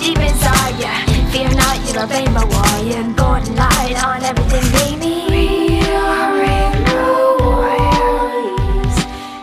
deep inside ya. Fear not, you're a rainbow warrior, golden light on everything, baby. We are rainbow warriors,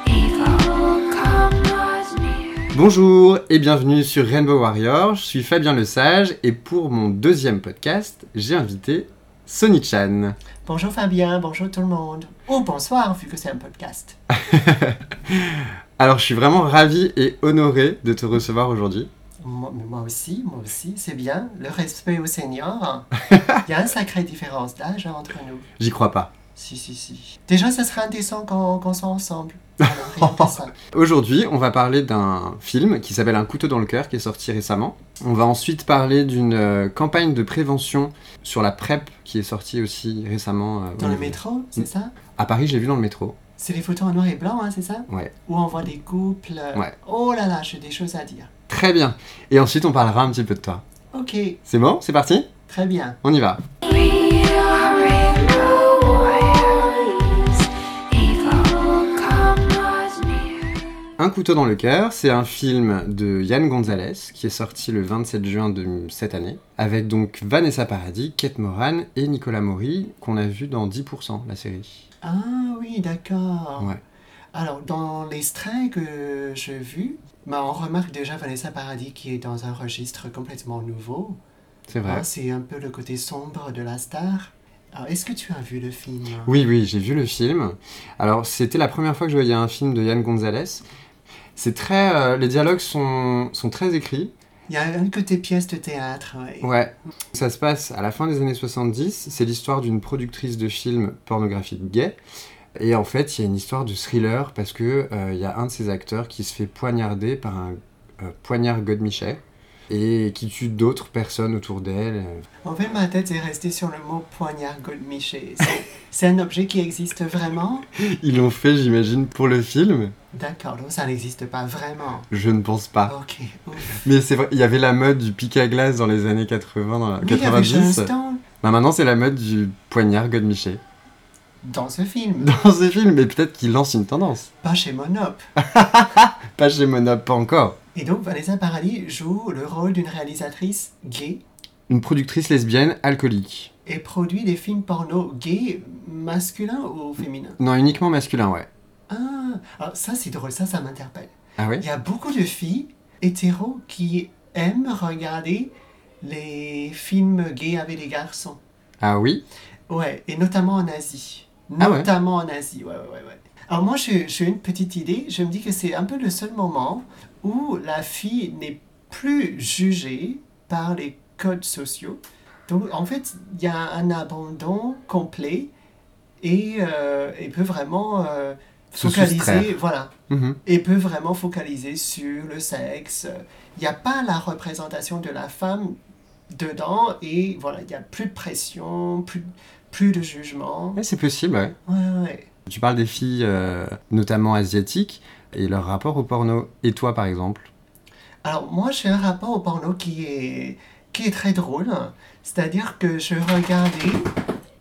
evil come not near. Bonjour et bienvenue sur Rainbow Warrior, je suis Fabien Lesage et pour mon deuxième podcast, j'ai invité Sony Chan. Bonjour Fabien, bonjour tout le monde. Ou bonsoir, vu que c'est un podcast. Alors je suis vraiment ravi et honoré de te recevoir aujourd'hui. Moi, moi aussi, moi aussi, c'est bien. Le respect aux seniors. Il y a une sacrée différence d'âge entre nous. J'y crois pas. Si, si, si. Déjà, ça serait indécent qu'on qu'on soit ensemble. Aujourd'hui, on va parler d'un film qui s'appelle Un couteau dans le cœur qui est sorti récemment. On va ensuite parler d'une euh, campagne de prévention sur la PrEP qui est sortie aussi récemment. euh, Dans le métro, c'est ça? À Paris, j'ai vu dans le métro. C'est les photos en noir et blanc, hein, c'est ça? Ouais. Où on voit des couples. Ouais. Oh là là, j'ai des choses à dire. Très bien. Et ensuite, on parlera un petit peu de toi. Ok, C'est bon? C'est parti? Très bien. On y va. Un couteau dans le cœur, c'est un film de Yann Gonzalez qui est sorti le 27 juin de cette année, avec donc Vanessa Paradis, Kate Moran et Nicolas Maury, qu'on a vu dans 10%, la série. Ah oui, d'accord. Ouais. Alors, dans l'extrait que j'ai vu, bah, on remarque déjà Vanessa Paradis qui est dans un registre complètement nouveau. C'est vrai. Hein, c'est un peu le côté sombre de la star. Alors, est-ce que tu as vu le film? Oui, oui, j'ai vu le film. Alors, c'était la première fois que je voyais un film de Yann Gonzalez. C'est très... euh, les dialogues sont, sont très écrits. Il y a un côté pièce de théâtre. ouais. Ouais. Ça se passe à la fin des années 70. C'est l'histoire d'une productrice de films pornographiques gay. Et en fait, il y a une histoire de thriller parce que euh, il y a un de ces acteurs qui se fait poignarder par un euh, poignard godemichet et qui tue d'autres personnes autour d'elle. En fait, ma tête est restée sur le mot poignard Goldmiché. C'est- un objet qui existe vraiment? Ils l'ont fait, j'imagine, pour le film. D'accord, donc ça n'existe pas vraiment. Je ne pense pas. Ok, ouf. Mais c'est vrai, il y avait la mode du pic à glace dans les années 80, dans la- Oui, il y avait 90. Bah, maintenant, c'est la mode du poignard godemichet. Dans ce film, Dans ces films, mais peut-être qu'il lance une tendance. pas chez Monop. Pas chez Monop, pas encore. Et donc Vanessa Paradis joue le rôle d'une réalisatrice gay Une productrice lesbienne alcoolique. et produit des films porno gays masculins ou féminins? Non, uniquement masculin, ouais. Ah, alors ça c'est drôle, ça ça m'interpelle. Ah oui Il y a beaucoup de filles hétéros qui aiment regarder les films gays avec les garçons. Ah oui? Ouais, et notamment en Asie. Ah ouais Notamment en Asie, ouais, ouais, ouais. ouais. Alors moi, j'ai une petite idée. Je me dis que c'est un peu le seul moment où la fille n'est plus jugée par les codes sociaux. Donc, en fait, il y a un abandon complet et euh, elle peut vraiment euh, Se focaliser, voilà, Mhm. et peut vraiment focaliser sur le sexe. Il n'y a pas la représentation de la femme dedans et voilà, il n'y a plus de pression, plus, plus de jugement. Ouais, c'est possible, ouais. Ouais, ouais. Tu parles des filles, euh, notamment asiatiques, et leur rapport au porno. Et toi, par exemple? Alors moi j'ai un rapport au porno qui est, qui est très drôle. C'est-à-dire que je regardais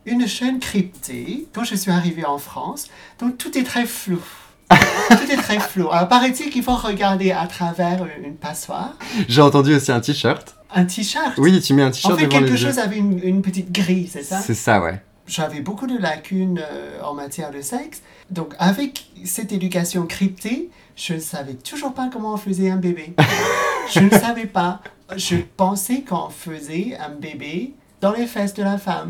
une chaîne cryptée quand je suis arrivée en France. Donc tout est très flou. tout est très flou. Alors paraît-il qu'il faut regarder à travers une passoire. J'ai entendu aussi un t-shirt. Un t-shirt. Oui, tu mets un En t-shirt fait, devant quelque les yeux. chose avec une, une petite grille, c'est ça? C'est ça, ouais. J'avais beaucoup de lacunes euh, en matière de sexe. Donc, avec cette éducation cryptée, je ne savais toujours pas comment on faisait un bébé. je ne savais pas. Je pensais qu'on faisait un bébé dans les fesses de la femme.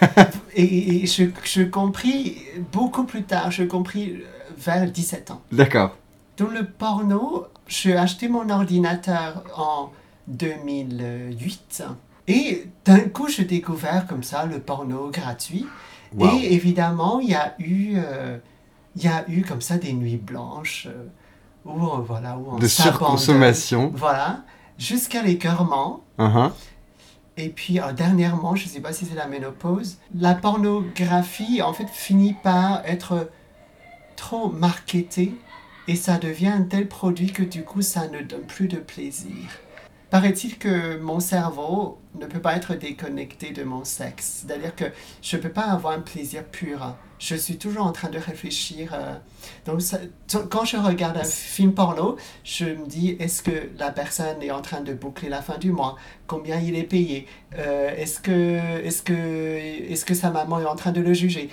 et et je, je compris beaucoup plus tard, je compris euh, vers 17 ans. D'accord. Dans le porno, j'ai acheté mon ordinateur en 2008. Et d'un coup, j'ai découvert comme ça le porno gratuit. Wow. Et évidemment, il y a eu, euh, il y a eu comme ça des nuits blanches euh, où, euh, voilà, où on De surconsommation. Voilà, jusqu'à l'écœurement. Uhum. Et puis dernièrement, je ne sais pas si c'est la ménopause, la pornographie en fait finit par être trop marketée et ça devient un tel produit que du coup ça ne donne plus de plaisir. Paraît-il que mon cerveau ne peut pas être déconnecté de mon sexe. C'est-à-dire que je ne peux pas avoir un plaisir pur. Je suis toujours en train de réfléchir. euh, Donc, ça- quand je regarde un film porno, je me dis est-ce que la personne est en train de boucler la fin du mois? Combien il est payé? Euh, Est-ce que, est que, est que sa maman est en train de le juger?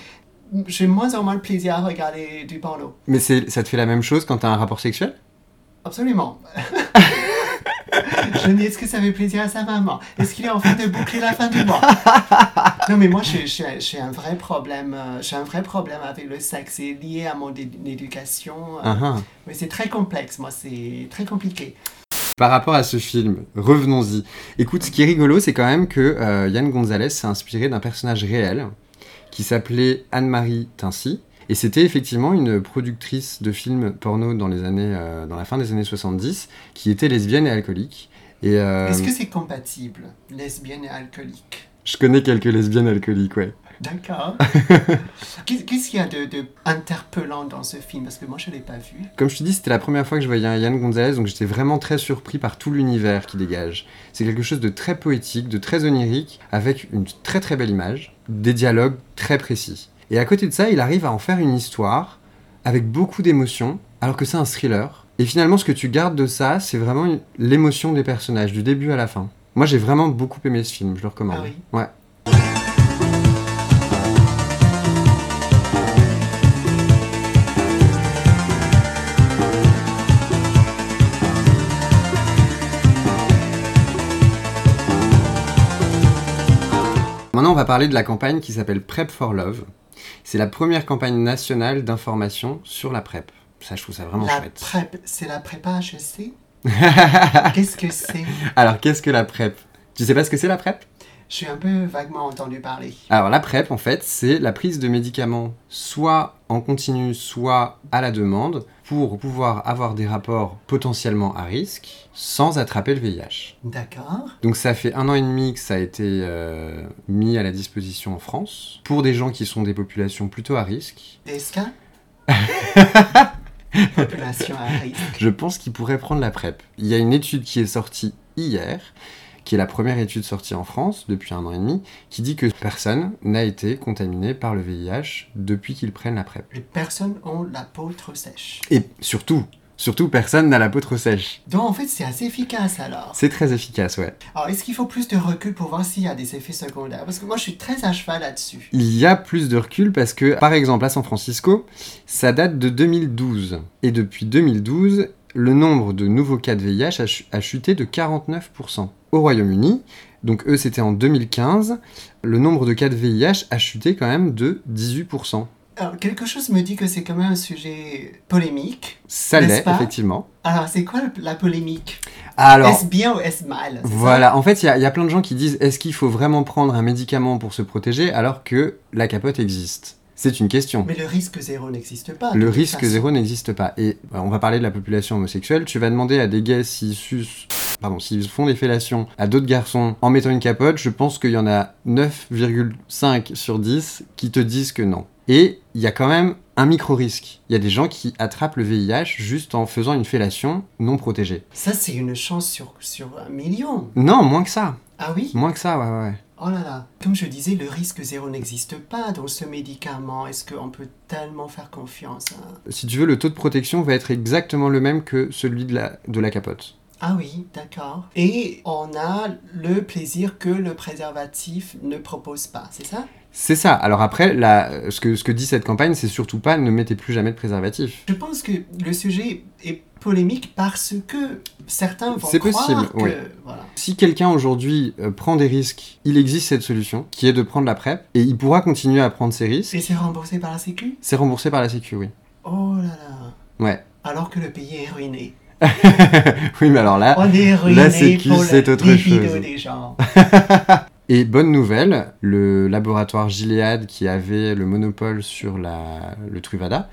J'ai moins en moins de plaisir à regarder du porno. Mais ça te fait la même chose quand t'as un rapport sexuel? Absolument. je me dis, est-ce que ça fait plaisir à sa maman? Est-ce qu'il est en train de boucler la fin du mois? Non, mais moi, j'ai- un vrai problème. euh, J'ai un vrai problème avec le sexe. C'est lié à mon éducation. euh, Ah, ah. Mais c'est très complexe. Moi, c'est très compliqué. Par rapport à ce film, revenons-y. Écoute, ce qui est rigolo, c'est quand même que euh, Yann Gonzalez s'est inspiré d'un personnage réel qui s'appelait Anne-Marie Tincy. Et c'était effectivement une productrice de films porno dans, les années, euh, dans la fin des années 70 qui était lesbienne et alcoolique. Et euh, Est-ce que c'est compatible, lesbienne et alcoolique? Je connais quelques lesbiennes alcooliques, ouais. D'accord. Qu'est- Qu'est-ce qu'il y a de, de interpellant dans ce film? Parce que moi, je ne l'ai pas vu. Comme je te dis, c'était la première fois que je voyais un Yann Gonzalez, donc j'étais vraiment très surpris par tout l'univers qu'il dégage. C'est quelque chose de très poétique, de très onirique, avec une très très belle image, des dialogues très précis. Et à côté de ça, il arrive à en faire une histoire avec beaucoup d'émotions, alors que c'est un thriller. Et finalement, ce que tu gardes de ça, c'est vraiment une- l'émotion des personnages, du début à la fin. Moi, j'ai vraiment beaucoup aimé ce film, je le recommande. Ah oui Ouais. Maintenant, on va parler de la campagne qui s'appelle Prep for Love. C'est la première campagne nationale d'information sur la PrEP. Ça, je trouve ça vraiment La chouette. PrEP, c'est la prépa HEC Qu'est-ce que c'est? Alors, qu'est-ce que la PrEP? Tu sais pas ce que c'est la PrEP? J'ai un peu vaguement entendu parler. Alors, la PrEP, en fait, c'est la prise de médicaments soit en continu, soit à la demande, pour pouvoir avoir des rapports potentiellement à risque sans attraper le VIH. D'accord. Donc ça fait un an et demi que ça a été euh, mis à la disposition en France pour des gens qui sont des populations plutôt à risque. DSK Population à risque. Je pense qu'ils pourraient prendre la PrEP. Il y a une étude qui est sortie hier, qui est la première étude sortie en France depuis un an et demi, qui dit que personne n'a été contaminé par le VIH depuis qu'ils prennent la PrEP. Les personnes ont la peau trop sèche. Et surtout, surtout personne n'a la peau trop sèche. Donc en fait, c'est assez efficace alors. C'est très efficace, ouais. Alors est-ce qu'il faut plus de recul pour voir s'il y a des effets secondaires? Parce que moi, je suis très à cheval là-dessus. Il y a plus de recul parce que, par exemple, à San Francisco, ça date de 2012. Et depuis 2012, le nombre de nouveaux cas de VIH a, chu- a chuté de 49%. Au Royaume-Uni, donc eux c'était en 2015, le nombre de cas de VIH a chuté quand même de 18%. Alors quelque chose me dit que c'est quand même un sujet polémique. Ça l'est, effectivement. Alors c'est quoi la polémique? Alors, Est-ce bien ou est-ce mal? Voilà, en fait, il y, y a plein de gens qui disent est-ce qu'il faut vraiment prendre un médicament pour se protéger alors que la capote existe? C'est une question. Mais le risque zéro n'existe pas. Le risque façon. zéro n'existe pas. Et euh, on va parler de la population homosexuelle. Tu vas demander à des gays s'ils sucent- pardon, s'ils font des fellations à d'autres garçons en mettant une capote. Je pense qu'il y en a 9,5 sur 10 qui te disent que non. Et il y a quand même un micro-risque. Il y a des gens qui attrapent le VIH juste en faisant une fellation non protégée. Ça, c'est une chance sur, sur un million. Non, moins que ça. Ah oui? Moins que ça, ouais, ouais. Oh là là. Comme je disais, le risque zéro n'existe pas dans ce médicament. Est-ce qu'on peut tellement faire confiance à... Si tu veux, le taux de protection va être exactement le même que celui de la, de la capote. Ah oui, d'accord. Et on a le plaisir que le préservatif ne propose pas, c'est ça? C'est ça. Alors après, la- ce, que, ce que dit cette campagne, c'est surtout pas ne mettez plus jamais de préservatif. Je pense que le sujet est polémique parce que certains vont C'est croire possible, que... oui. Voilà. Si quelqu'un aujourd'hui euh, prend des risques, il existe cette solution qui est de prendre la PrEP et il pourra continuer à prendre ses risques. Et c'est remboursé par la Sécu? C'est remboursé par la Sécu, oui. Oh là là. Ouais. Alors que le pays est ruiné. oui, mais alors là. On est ruiné la Sécu, c'est autre chose. des gens. Et bonne nouvelle, le laboratoire Gilead qui avait le monopole sur la, le Truvada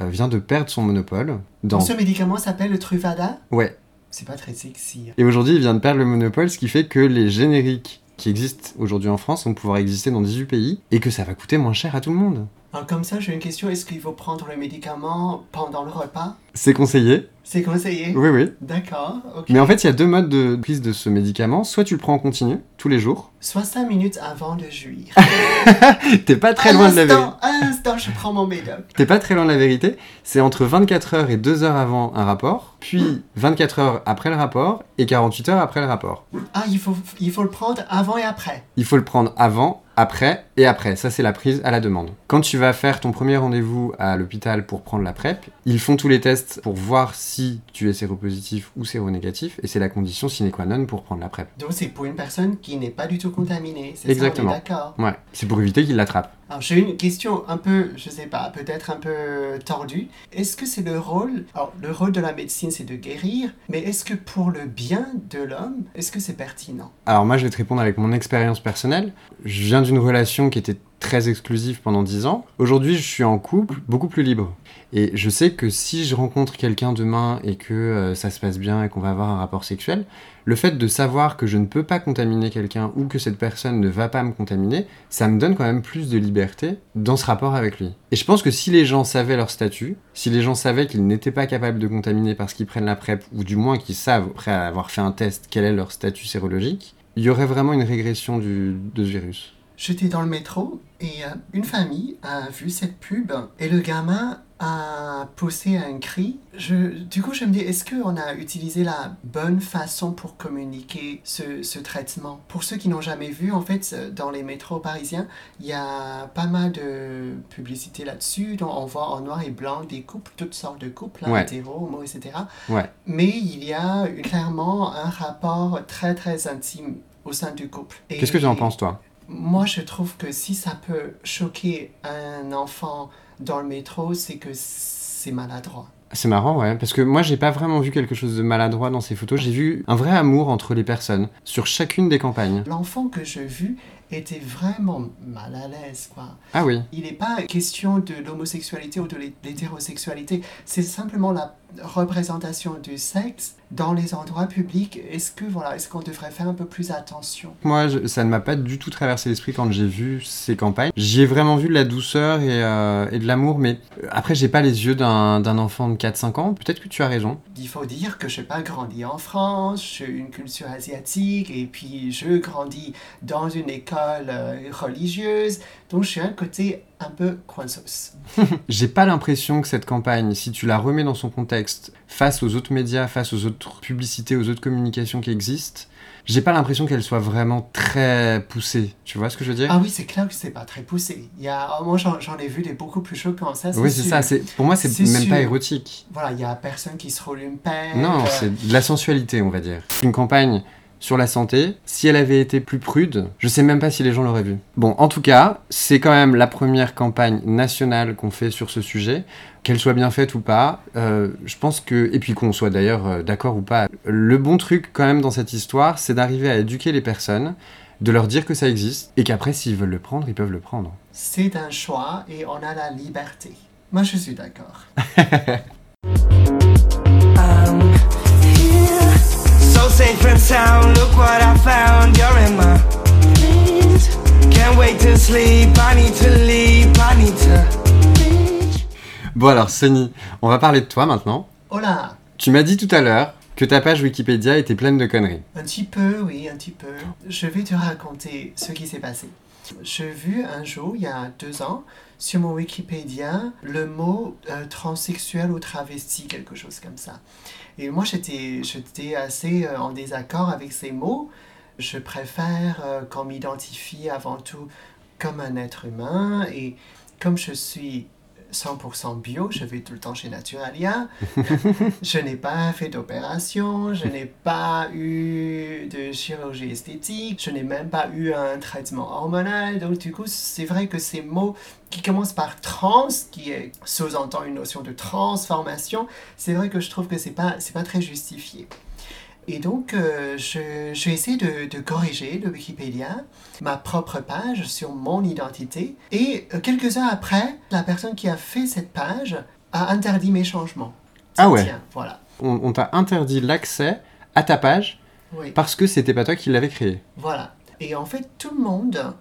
euh, vient de perdre son monopole. Dans... Ce médicament s'appelle le Truvada Ouais. C'est pas très sexy. Et aujourd'hui, il vient de perdre le monopole, ce qui fait que les génériques qui existent aujourd'hui en France vont pouvoir exister dans 18 pays et que ça va coûter moins cher à tout le monde. Alors comme ça, j'ai une question. Est-ce qu'il faut prendre le médicament pendant le repas? C'est conseillé, C'est conseillé Oui, oui. D'accord, ok. Mais en fait, il y a deux modes de prise de ce médicament. Soit tu le prends en continu, tous les jours. Soit 5 minutes avant de jouir. T'es pas très loin de la vérité. À l'instant, je prends mon médoc. T'es pas très loin de la vérité. C'est entre 24 heures et 2 heures avant un rapport, puis 24 heures après le rapport et 48 heures après le rapport. Ah, il faut, il faut le prendre avant et après. Il faut le prendre avant, après et après. Ça, c'est la prise à la demande. Quand tu vas faire ton premier rendez-vous à l'hôpital pour prendre la PrEP, ils font tous les tests pour voir si tu es séropositif ou séronégatif, et c'est la condition sine qua non pour prendre la PrEP. Donc, c'est pour une personne qui n'est pas du tout contaminée. C'est Exactement. d'accord. Ouais, c'est pour éviter qu'ils l'attrapent. Alors, j'ai une question un peu, je sais pas, peut-être un peu tordue. Est-ce que c'est le rôle, alors, le rôle de la médecine, c'est de guérir, mais est-ce que pour le bien de l'homme, est-ce que c'est pertinent? Alors moi, je vais te répondre avec mon expérience personnelle. Je viens d'une relation qui était très exclusive pendant 10 ans. Aujourd'hui, je suis en couple, beaucoup plus libre. Et je sais que si je rencontre quelqu'un demain et que euh, ça se passe bien et qu'on va avoir un rapport sexuel, le fait de savoir que je ne peux pas contaminer quelqu'un ou que cette personne ne va pas me contaminer, ça me donne quand même plus de liberté dans ce rapport avec lui. Et je pense que si les gens savaient leur statut, si les gens savaient qu'ils n'étaient pas capables de contaminer parce qu'ils prennent la PrEP, ou du moins qu'ils savent, après avoir fait un test, quel est leur statut sérologique, il y aurait vraiment une régression du, de ce virus. J'étais dans le métro et euh, une famille a vu cette pub et le gamin a poussé un cri. Je, du coup, je me dis, est-ce qu'on a utilisé la bonne façon pour communiquer ce, ce traitement? Pour ceux qui n'ont jamais vu, en fait, dans les métros parisiens, il y a pas mal de publicité là-dessus. Donc, on voit en noir et blanc des couples, toutes sortes de couples, Ouais. hétéros, homo, etc. Ouais. Mais il y a clairement un rapport très, très intime au sein du couple. Qu'est-ce que tu en penses, toi? Moi, je trouve que si ça peut choquer un enfant dans le métro, c'est que c'est maladroit. C'est marrant, ouais, parce que moi j'ai pas vraiment vu quelque chose de maladroit dans ces photos. J'ai vu un vrai amour entre les personnes sur chacune des campagnes. L'enfant que j'ai vu était vraiment mal à l'aise, quoi. Ah oui, Il n'est pas question de l'homosexualité ou de l'hé- l'hétérosexualité, c'est simplement la représentation du sexe dans les endroits publics. Est-ce que voilà, est-ce qu'on devrait faire un peu plus attention? Moi je- ça ne m'a pas du tout traversé l'esprit quand j'ai vu ces campagnes. J'y ai vraiment vu de la douceur et, euh, et de l'amour, mais euh, après j'ai pas les yeux d'un d'un enfant de 4-5 ans. Peut-être que tu as raison. Il faut dire que je n'ai pas grandi en France, j'ai une culture asiatique et puis je grandis dans une école euh, religieuse, donc j'ai un côté un peu coinsos. J'ai pas l'impression que cette campagne, si tu la remets dans son contexte, face aux autres médias, face aux autres publicités, aux autres communications qui existent, j'ai pas l'impression qu'elle soit vraiment très poussée. Tu vois ce que je veux dire? Ah oui, c'est clair que c'est pas très poussé. Il y a, oh, moi j'en ai vu des beaucoup plus choquants, ça Oui, c'est ça. Pour moi, c'est même pas érotique. Voilà, il y a personne qui se roule une pelle. Non, euh, c'est de la sensualité, on va dire. Une campagne sur la santé, si elle avait été plus prude, je sais même pas si les gens l'auraient vue. Bon, en tout cas, c'est quand même la première campagne nationale qu'on fait sur ce sujet. Qu'elle soit bien faite ou pas, euh, je pense que, et puis qu'on soit d'ailleurs euh, d'accord ou pas, le bon truc quand même dans cette histoire, c'est d'arriver à éduquer les personnes, de leur dire que ça existe, et qu'après, s'ils veulent le prendre, ils peuvent le prendre. C'est un choix et on a la liberté. Moi je suis d'accord. safe and sound, look what I found. You're in my dreams. Can't wait to sleep. I need to leave. I need to. Bon alors, Sonny, on va parler de toi maintenant. Là Tu m'as dit tout à l'heure que ta page Wikipédia était pleine de conneries. Un petit peu, oui, un petit peu. Je vais te raconter ce qui s'est passé. J'ai vu un jour, il y a deux ans, sur mon Wikipédia, le mot euh, transsexuel ou travesti, quelque chose comme ça. Et moi, j'étais assez euh, en désaccord avec ces mots. Je préfère euh, qu'on m'identifie avant tout comme un être humain. Et comme je suis 100% bio, je vais tout le temps chez Naturalia. Je n'ai pas fait d'opération, je n'ai pas eu de chirurgie esthétique, je n'ai même pas eu un traitement hormonal. Donc du coup, c'est vrai que ces mots qui commencent par trans, qui sous-entend une notion de transformation, c'est vrai que je trouve que c'est pas c'est pas très justifié. Et donc, euh, je, je vais essayer de, de corriger le Wikipédia, ma propre page sur mon identité. Et euh, quelques heures après, la personne qui a fait cette page a interdit mes changements. Ah ouais. Tiens, voilà. On, on t'a interdit l'accès à ta page Oui. parce que c'était pas toi qui l'avais créée. Voilà. Et en fait, tout le monde,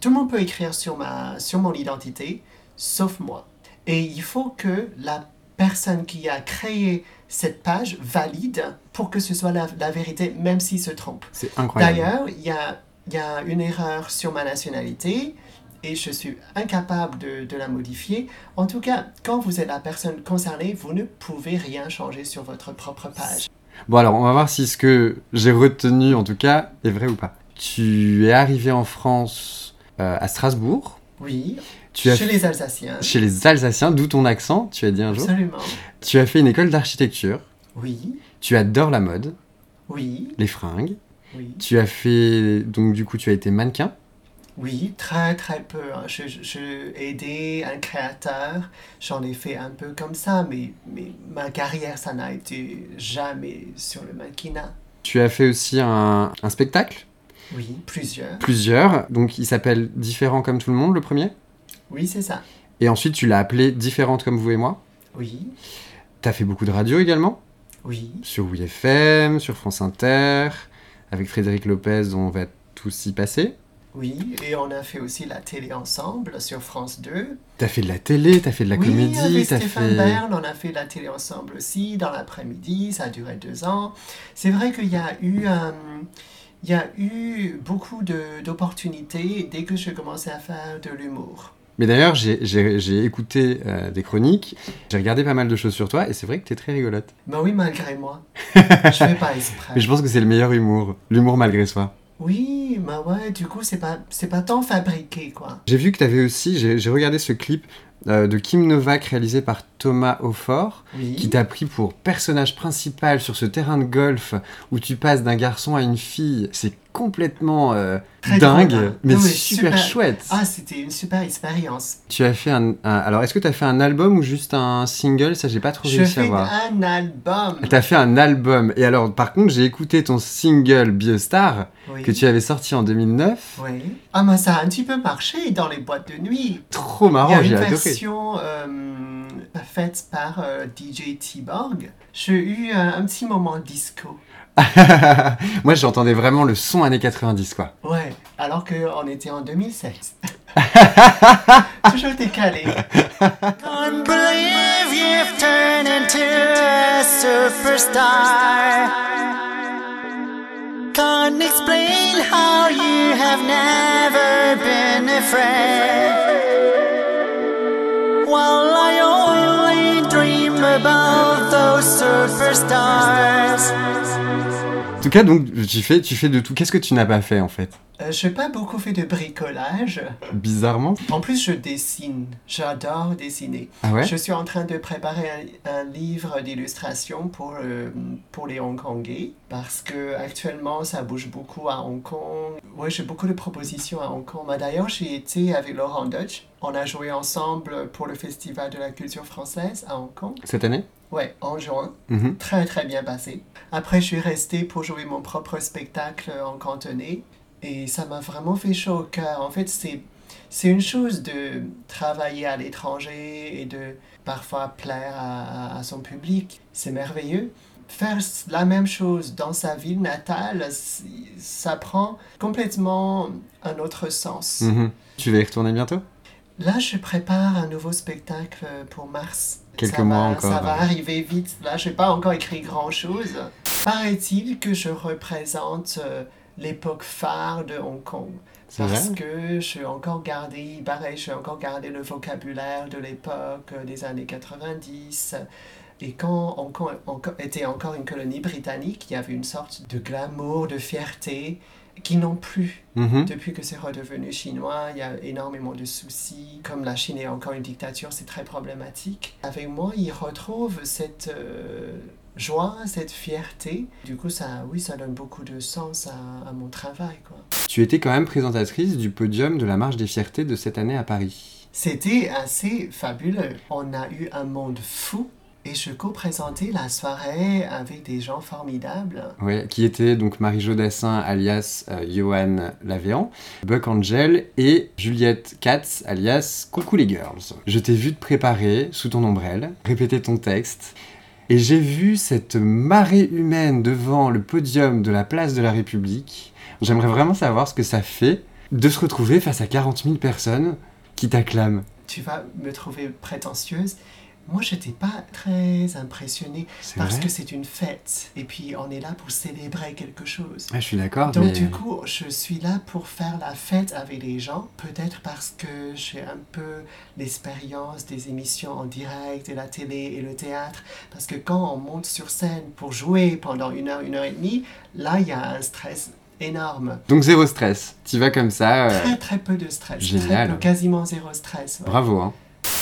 tout le monde peut écrire sur, ma, sur mon identité, sauf moi. Et il faut que la personne qui a créé cette page valide pour que ce soit la, la vérité, même s'il se trompe. C'est incroyable. D'ailleurs, il y a, il y a une erreur sur ma nationalité et je suis incapable de, de la modifier. En tout cas, quand vous êtes la personne concernée, vous ne pouvez rien changer sur votre propre page. Bon alors, on va voir si ce que j'ai retenu, en tout cas, est vrai ou pas. Tu es arrivé en France euh, à Strasbourg. Oui, Tu as chez les Alsaciens. chez les Alsaciens, d'où ton accent, tu as dit un jour. Absolument. Tu as fait une école d'architecture. Oui, Tu adores la mode, oui, les fringues. oui. Tu as fait, donc du coup, tu as été mannequin. Oui, très très peu. hein. Je, je, je aidé un créateur, j'en ai fait un peu comme ça, mais, mais ma carrière, ça n'a été jamais sur le mannequinat. Tu as fait aussi un, un spectacle, Oui, plusieurs. plusieurs. Donc, il s'appelle Différent comme tout le monde, le premier? Oui, c'est ça. Et ensuite, tu l'as appelé Différente comme vous et moi? Oui, Tu as fait beaucoup de radio également, oui, sur WFM, sur France Inter, avec Frédéric Lopez, on va tous y passer. oui. Et on a fait aussi la télé ensemble sur France 2. T'as fait de la télé, t'as fait de la oui, comédie, avec t'as Stéphane fait... Bern, on a fait la télé ensemble aussi, dans l'après-midi, ça a duré deux ans. C'est vrai qu'il y a eu... euh, il y a eu beaucoup de- d'opportunités dès que je commençais à faire de l'humour. Mais d'ailleurs, j'ai- écouté euh, des chroniques, j'ai regardé pas mal de choses sur toi, et c'est vrai que t'es très rigolote. Bah oui, malgré moi. je fais pas exprès. Mais je pense que c'est le meilleur humour, l'humour malgré soi. Oui, bah ouais, du coup, c'est pas, pas tant fabriqué, quoi. J'ai vu que t'avais aussi, j'ai j'ai regardé ce clip euh, de Kim Novak réalisé par Thomas Aufort, Oui. qui t'a pris pour personnage principal sur ce terrain de golf où tu passes d'un garçon à une fille. C'est complètement euh, dingue, drôle, hein. mais Non, mais super, super. chouette. Ah, c'était une super expérience. Tu as fait un, un- alors est-ce que tu as fait un album ou juste un single? Ça j'ai pas trop Je réussi à voir. un album. T'as fait un album et alors par contre j'ai écouté ton single Biostar Oui. que tu avais sorti en 2009. Oui. Ah, mais ça a un petit peu marché dans les boîtes de nuit. Trop Il y marrant, a j'ai une adoré. version euh, faite par euh, DJ T-Borg. J'ai eu un, un petit moment disco. Moi j'entendais vraiment le son années 90 quoi. Ouais, alors qu'on était en 2007. Toujours décalé. Can't believe you've turned into a superstar. Can't explain how you have never been afraid. While I only above those superstars. En tout cas donc tu fais, tu fais de tout. Qu'est-ce que tu n'as pas fait en fait? Euh, je n'ai pas beaucoup fait de bricolage. Bizarrement. En plus, je dessine. J'adore dessiner. Ah ouais? Je suis en train de préparer un, un livre d'illustration pour, euh, pour les Hongkongais parce que actuellement ça bouge beaucoup à Hong Kong. Ouais, j'ai beaucoup de propositions à Hong Kong. Mais D'ailleurs, j'ai été avec Laurent Dutch. On a joué ensemble pour le Festival de la culture française à Hong Kong. Cette année? Ouais, en juin. Mhm. Très très bien passé. Après, je suis restée pour jouer mon propre spectacle en cantonais. Et ça m'a vraiment fait chaud au cœur. En fait, c'est, c'est une chose de travailler à l'étranger et de parfois plaire à, à- à son public. C'est merveilleux. Faire la même chose dans sa ville natale, ça prend complètement un autre sens. Mhm. Tu vas y retourner bientôt? Là, je prépare un nouveau spectacle pour mars. Quelques Ça mois va- encore, Ça va arriver vite. Là, je n'ai pas encore écrit grand-chose. Paraît-il que je représente euh, l'époque phare de Hong Kong. Parce vrai? que j'ai encore gardé, pareil, j'ai encore gardé le vocabulaire de l'époque euh, des années 90. Et quand Hong Kong était encore une colonie britannique, il y avait une sorte de glamour, de fierté qui n'ont plus Mhm. depuis que c'est redevenu chinois, il y a énormément de soucis. Comme la Chine est encore une dictature, c'est très problématique. Avec moi, il retrouve cette euh, joie, cette fierté. Du coup, ça, oui, ça donne beaucoup de sens à, à mon travail. Quoi. Tu étais quand même présentatrice du podium de la Marche des Fiertés de cette année à Paris. C'était assez fabuleux. On a eu un monde fou. Et je co-présentais la soirée avec des gens formidables. Ouais, qui était donc Marie-Jo Dassin alias euh, Johan Lavéan, Buck Angel et Juliette Katz alias Coucou les Girls. Je t'ai vu te préparer sous ton ombrelle, répéter ton texte, et j'ai vu cette marée humaine devant le podium de la place de la République. J'aimerais vraiment savoir ce que ça fait de se retrouver face à 40 000 personnes qui t'acclament. tu vas me trouver prétentieuse, Moi, j'étais pas très impressionnée parce que c'est une fête. Et puis, on est là pour célébrer quelque chose. Ah, je suis d'accord, Donc mais... du coup, je suis là pour faire la fête avec les gens, peut-être parce que j'ai un peu l'expérience des émissions en direct, et la télé et le théâtre, parce que quand on monte sur scène pour jouer pendant une heure, une heure et demie, là, il y a un stress énorme. Donc zéro stress. Tu vas comme ça. euh, Très très peu de stress, Génial. Peu, quasiment zéro stress. ouais. Bravo. Hein.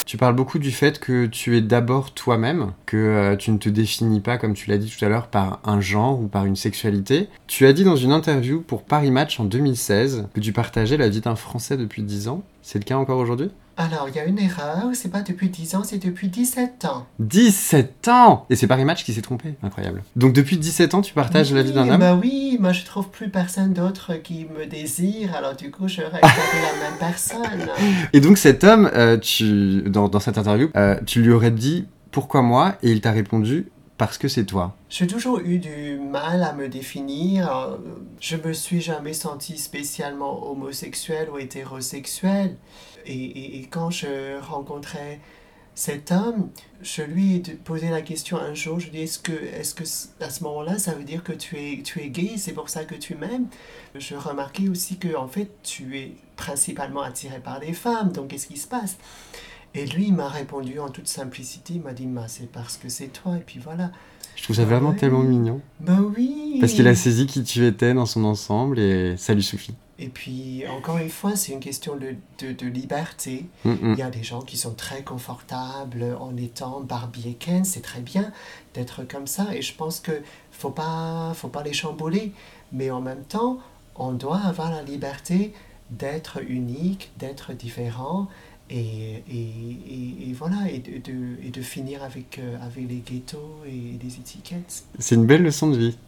Tu parles beaucoup du fait que tu es d'abord toi-même, que euh, tu ne te définis pas, comme tu l'as dit tout à l'heure, par un genre ou par une sexualité. Tu as dit dans une interview pour Paris Match en 2016 que tu partageais la vie d'un Français depuis 10 ans. C'est le cas encore aujourd'hui? Alors, il y a une erreur, c'est pas depuis 10 ans, c'est depuis 17 ans. 17 ans Et c'est Paris Match qui s'est trompé. Incroyable. Donc depuis 17 ans, tu partages la vie d'un homme? Bah oui, moi je trouve plus personne d'autre qui me désire, alors du coup je reste avec la même personne. Et donc cet homme, euh, tu, dans, dans cette interview, euh, tu lui aurais dit pourquoi moi? Et il t'a répondu parce que c'est toi. J'ai toujours eu du mal à me définir. euh, Je me suis jamais senti spécialement homosexuel ou hétérosexuel. Et, et- et quand je rencontrais cet homme, je lui ai posé la question un jour. Je lui ai dit est-ce que, est-ce que à ce moment-là, ça veut dire que tu es, tu es gay C'est pour ça que tu m'aimes? Je remarquais aussi que en fait, tu es principalement attiré par les femmes. Donc, qu'est-ce qui se passe? Et lui, il m'a répondu en toute simplicité. Il m'a dit bah, c'est parce que c'est toi. Et puis voilà. Je trouve ça vraiment Ouais. tellement mignon. Ben oui. Parce qu'il a saisi qui tu étais dans son ensemble et ça lui suffit. Et puis, encore une fois, c'est une question de, de, de liberté. Mm, mm. Il y a des gens qui sont très confortables en étant Barbie et Ken, c'est très bien d'être comme ça. Et je pense que faut pas, faut pas les chambouler. Mais en même temps, on doit avoir la liberté d'être unique, d'être différent. Et, et, et, et voilà, et de, de- et de finir avec, euh, avec les ghettos et les étiquettes. C'est une belle leçon de vie,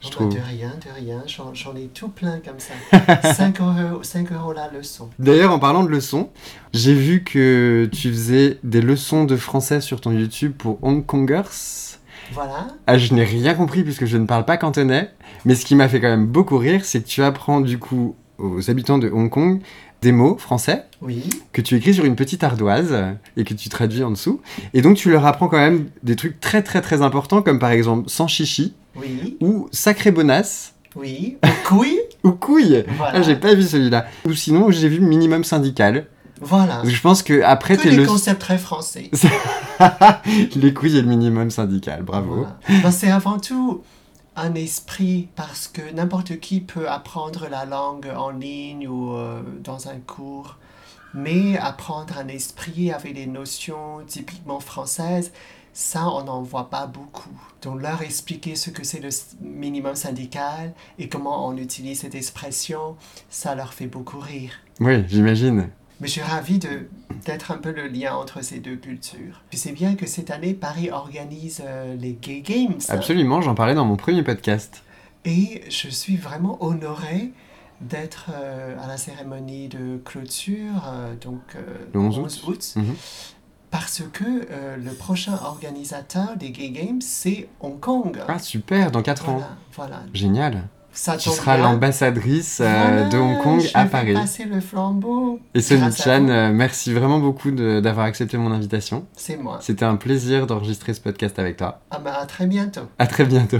je Oh, bah, de rien, de rien, j'en ai tout plein comme ça. 5 euros, 5 euros la leçon. D'ailleurs, en parlant de leçons, j'ai vu que tu faisais des leçons de français sur ton YouTube pour Hongkongers. Voilà. Ah, je n'ai rien compris puisque je ne parle pas cantonais, mais ce qui m'a fait quand même beaucoup rire, c'est que tu apprends du coup aux habitants de Hong Kong des mots français Oui, que tu écris sur une petite ardoise et que tu traduis en dessous. Et donc tu leur apprends quand même des trucs très très très importants comme par exemple sans chichi oui, ou sacré bonasse oui. Aux couilles ou couille. Voilà. Ah, j'ai pas vu celui-là. Ou sinon, j'ai vu minimum syndical. Voilà. Je pense que après Que tes des leçons- concepts très français. les couilles et le minimum syndical. Bravo. Voilà. Ben, c'est avant tout un esprit parce que n'importe qui peut apprendre la langue en ligne ou euh, dans un cours. Mais apprendre un esprit avec des notions typiquement françaises, ça, on n'en voit pas beaucoup. Donc, leur expliquer ce que c'est le minimum syndical et comment on utilise cette expression, ça leur fait beaucoup rire. Oui, j'imagine. Mais je suis ravi d'être un peu le lien entre ces deux cultures. Puis c'est bien que cette année, Paris organise euh, les Gay Games. Absolument, j'en parlais dans mon premier podcast. Et je suis vraiment honoré d'être euh, à la cérémonie de clôture, euh, donc Le 11 août. Mhm. Parce que euh, le prochain organisateur des Gay Games, c'est Hong Kong. Ah, super, dans 4 ans. voilà, voilà. Génial. Ça Tu seras l'ambassadrice euh, Voilà, de Hong Kong je à vais Paris. passer le flambeau. Et à Chan, euh, merci vraiment beaucoup de- d'avoir accepté mon invitation. C'est moi. C'était un plaisir d'enregistrer ce podcast avec toi. Ah, bah, à très bientôt. À très bientôt.